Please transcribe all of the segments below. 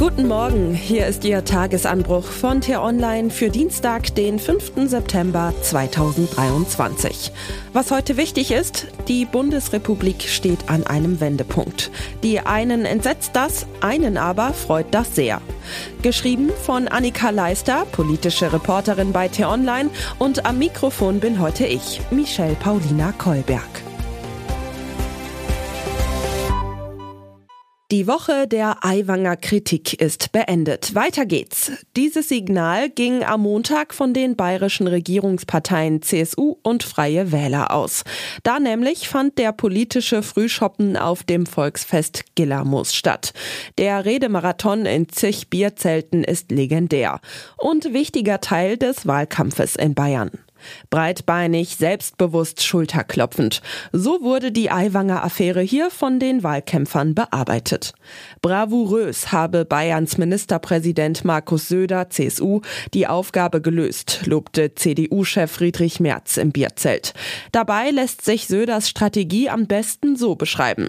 Guten Morgen, hier ist Ihr Tagesanbruch von T-Online für Dienstag, den 5. September 2023. Was heute wichtig ist, die Bundesrepublik steht an einem Wendepunkt. Die einen entsetzt das, einen aber freut das sehr. Geschrieben von Annika Leister, politische Reporterin bei T-Online und am Mikrofon bin heute ich, Michelle Paulina Kolberg. Die Woche der Aiwanger Kritik ist beendet. Weiter geht's. Dieses Signal ging am Montag von den bayerischen Regierungsparteien CSU und Freie Wähler aus. Da nämlich fand der politische Frühschoppen auf dem Volksfest Gillermoos statt. Der Redemarathon in zig Bierzelten ist legendär und wichtiger Teil des Wahlkampfes in Bayern. Breitbeinig, selbstbewusst, schulterklopfend. So wurde die Aiwanger Affäre hier von den Wahlkämpfern bearbeitet. Bravourös habe Bayerns Ministerpräsident Markus Söder, CSU, die Aufgabe gelöst, lobte CDU-Chef Friedrich Merz im Bierzelt. Dabei lässt sich Söders Strategie am besten so beschreiben.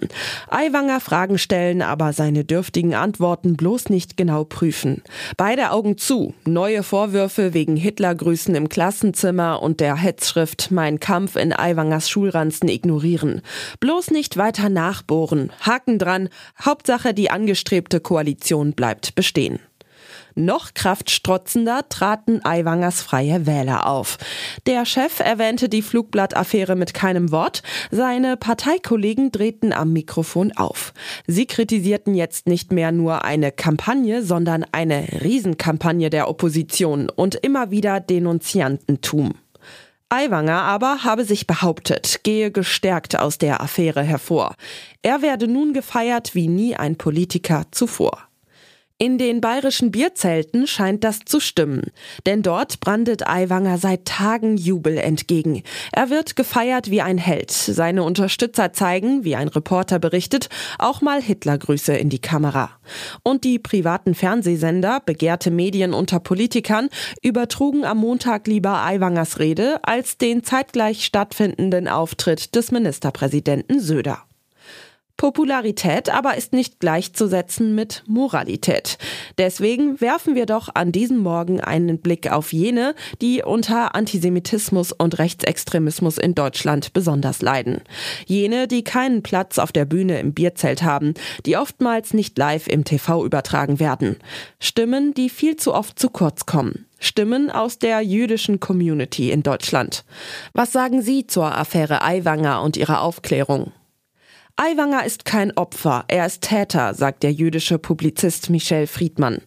Aiwanger Fragen stellen, aber seine dürftigen Antworten bloß nicht genau prüfen. Beide Augen zu, neue Vorwürfe wegen Hitlergrüßen im Klassenzimmer und der Hetzschrift Mein Kampf in Aiwangers Schulranzen ignorieren. Bloß nicht weiter nachbohren. Haken dran. Hauptsache, die angestrebte Koalition bleibt bestehen. Noch kraftstrotzender traten Aiwangers freie Wähler auf. Der Chef erwähnte die Flugblattaffäre mit keinem Wort. Seine Parteikollegen drehten am Mikrofon auf. Sie kritisierten jetzt nicht mehr nur eine Kampagne, sondern eine Riesenkampagne der Opposition und immer wieder Denunziantentum. Aiwanger aber habe sich behauptet, gehe gestärkt aus der Affäre hervor. Er werde nun gefeiert wie nie ein Politiker zuvor. In den bayerischen Bierzelten scheint das zu stimmen, denn dort brandet Aiwanger seit Tagen Jubel entgegen. Er wird gefeiert wie ein Held. Seine Unterstützer zeigen, wie ein Reporter berichtet, auch mal Hitlergrüße in die Kamera. Und die privaten Fernsehsender, begehrte Medien unter Politikern, übertrugen am Montag lieber Aiwangers Rede als den zeitgleich stattfindenden Auftritt des Ministerpräsidenten Söder. Popularität aber ist nicht gleichzusetzen mit Moralität. Deswegen werfen wir doch an diesem Morgen einen Blick auf jene, die unter Antisemitismus und Rechtsextremismus in Deutschland besonders leiden. Jene, die keinen Platz auf der Bühne im Bierzelt haben, die oftmals nicht live im TV übertragen werden. Stimmen, die viel zu oft zu kurz kommen. Stimmen aus der jüdischen Community in Deutschland. Was sagen Sie zur Affäre Aiwanger und ihrer Aufklärung? Aiwanger ist kein Opfer, er ist Täter, sagt der jüdische Publizist Michel Friedmann.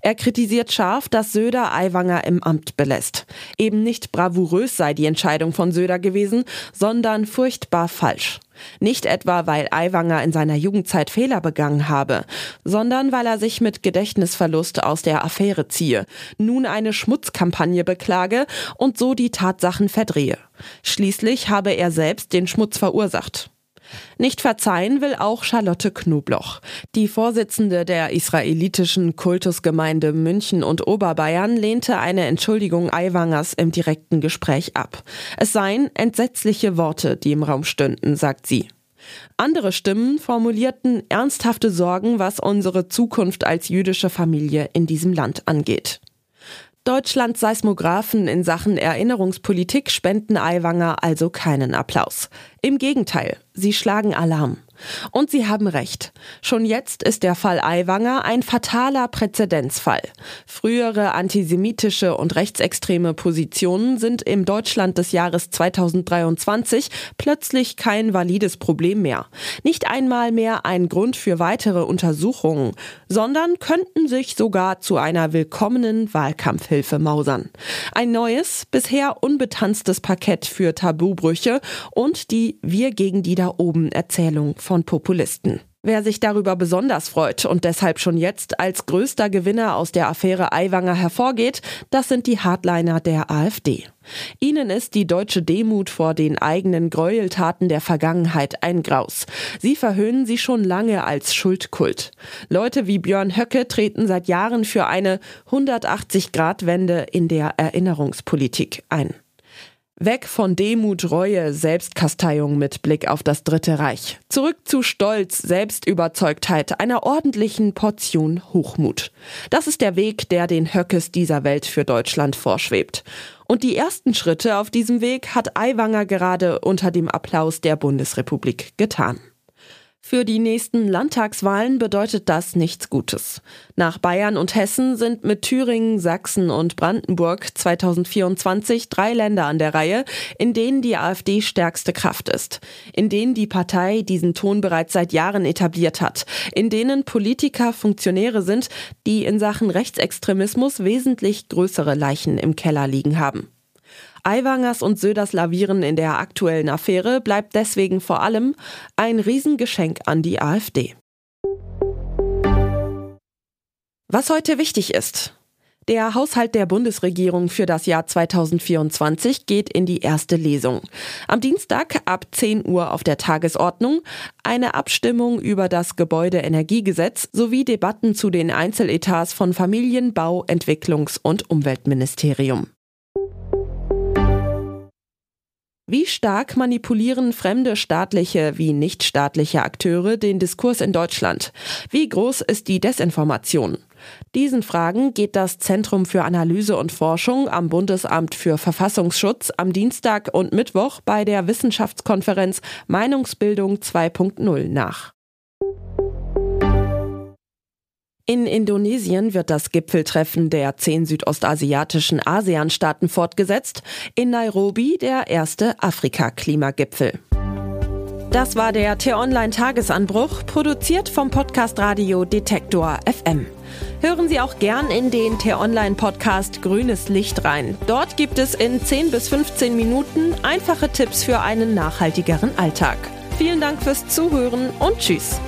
Er kritisiert scharf, dass Söder Aiwanger im Amt belässt. Eben nicht bravourös sei die Entscheidung von Söder gewesen, sondern furchtbar falsch. Nicht etwa, weil Aiwanger in seiner Jugendzeit Fehler begangen habe, sondern weil er sich mit Gedächtnisverlust aus der Affäre ziehe, nun eine Schmutzkampagne beklage und so die Tatsachen verdrehe. Schließlich habe er selbst den Schmutz verursacht. Nicht verzeihen will auch Charlotte Knobloch. Die Vorsitzende der israelitischen Kultusgemeinde München und Oberbayern lehnte eine Entschuldigung Aiwangers im direkten Gespräch ab. Es seien entsetzliche Worte, die im Raum stünden, sagt sie. Andere Stimmen formulierten ernsthafte Sorgen, was unsere Zukunft als jüdische Familie in diesem Land angeht. Deutschlands Seismographen in Sachen Erinnerungspolitik spenden Aiwanger also keinen Applaus. Im Gegenteil, sie schlagen Alarm. Und sie haben recht. Schon jetzt ist der Fall Aiwanger ein fataler Präzedenzfall. Frühere antisemitische und rechtsextreme Positionen sind im Deutschland des Jahres 2023 plötzlich kein valides Problem mehr. Nicht einmal mehr ein Grund für weitere Untersuchungen, sondern könnten sich sogar zu einer willkommenen Wahlkampfhilfe mausern. Ein neues, bisher unbetanztes Parkett für Tabubrüche und die Wir gegen die da oben Erzählung von Populisten. Wer sich darüber besonders freut und deshalb schon jetzt als größter Gewinner aus der Affäre Aiwanger hervorgeht, das sind die Hardliner der AfD. Ihnen ist die deutsche Demut vor den eigenen Gräueltaten der Vergangenheit ein Graus. Sie verhöhnen sie schon lange als Schuldkult. Leute wie Björn Höcke treten seit Jahren für eine 180-Grad-Wende in der Erinnerungspolitik ein. Weg von Demut, Reue, Selbstkasteiung mit Blick auf das Dritte Reich. Zurück zu Stolz, Selbstüberzeugtheit, einer ordentlichen Portion Hochmut. Das ist der Weg, der den Höckes dieser Welt für Deutschland vorschwebt. Und die ersten Schritte auf diesem Weg hat Aiwanger gerade unter dem Applaus der Bundesrepublik getan. Für die nächsten Landtagswahlen bedeutet das nichts Gutes. Nach Bayern und Hessen sind mit Thüringen, Sachsen und Brandenburg 2024 drei Länder an der Reihe, in denen die AfD stärkste Kraft ist, in denen die Partei diesen Ton bereits seit Jahren etabliert hat, in denen Politiker Funktionäre sind, die in Sachen Rechtsextremismus wesentlich größere Leichen im Keller liegen haben. Aiwangers und Söders Lavieren in der aktuellen Affäre bleibt deswegen vor allem ein Riesengeschenk an die AfD. Was heute wichtig ist. Der Haushalt der Bundesregierung für das Jahr 2024 geht in die erste Lesung. Am Dienstag ab 10 Uhr auf der Tagesordnung eine Abstimmung über das Gebäudeenergiegesetz sowie Debatten zu den Einzeletats von Familien-, Bau-, Entwicklungs- und Umweltministerium. Wie stark manipulieren fremde staatliche wie nichtstaatliche Akteure den Diskurs in Deutschland? Wie groß ist die Desinformation? Diesen Fragen geht das Zentrum für Analyse und Forschung am Bundesamt für Verfassungsschutz am Dienstag und Mittwoch bei der Wissenschaftskonferenz Meinungsbildung 2.0 nach. In Indonesien wird das Gipfeltreffen der zehn südostasiatischen ASEAN-Staaten fortgesetzt, in Nairobi der erste Afrika-Klimagipfel. Das war der T-Online-Tagesanbruch, produziert vom Podcast Radio Detektor FM. Hören Sie auch gern in den T-Online-Podcast Grünes Licht rein. Dort gibt es in 10 bis 15 Minuten einfache Tipps für einen nachhaltigeren Alltag. Vielen Dank fürs Zuhören und Tschüss.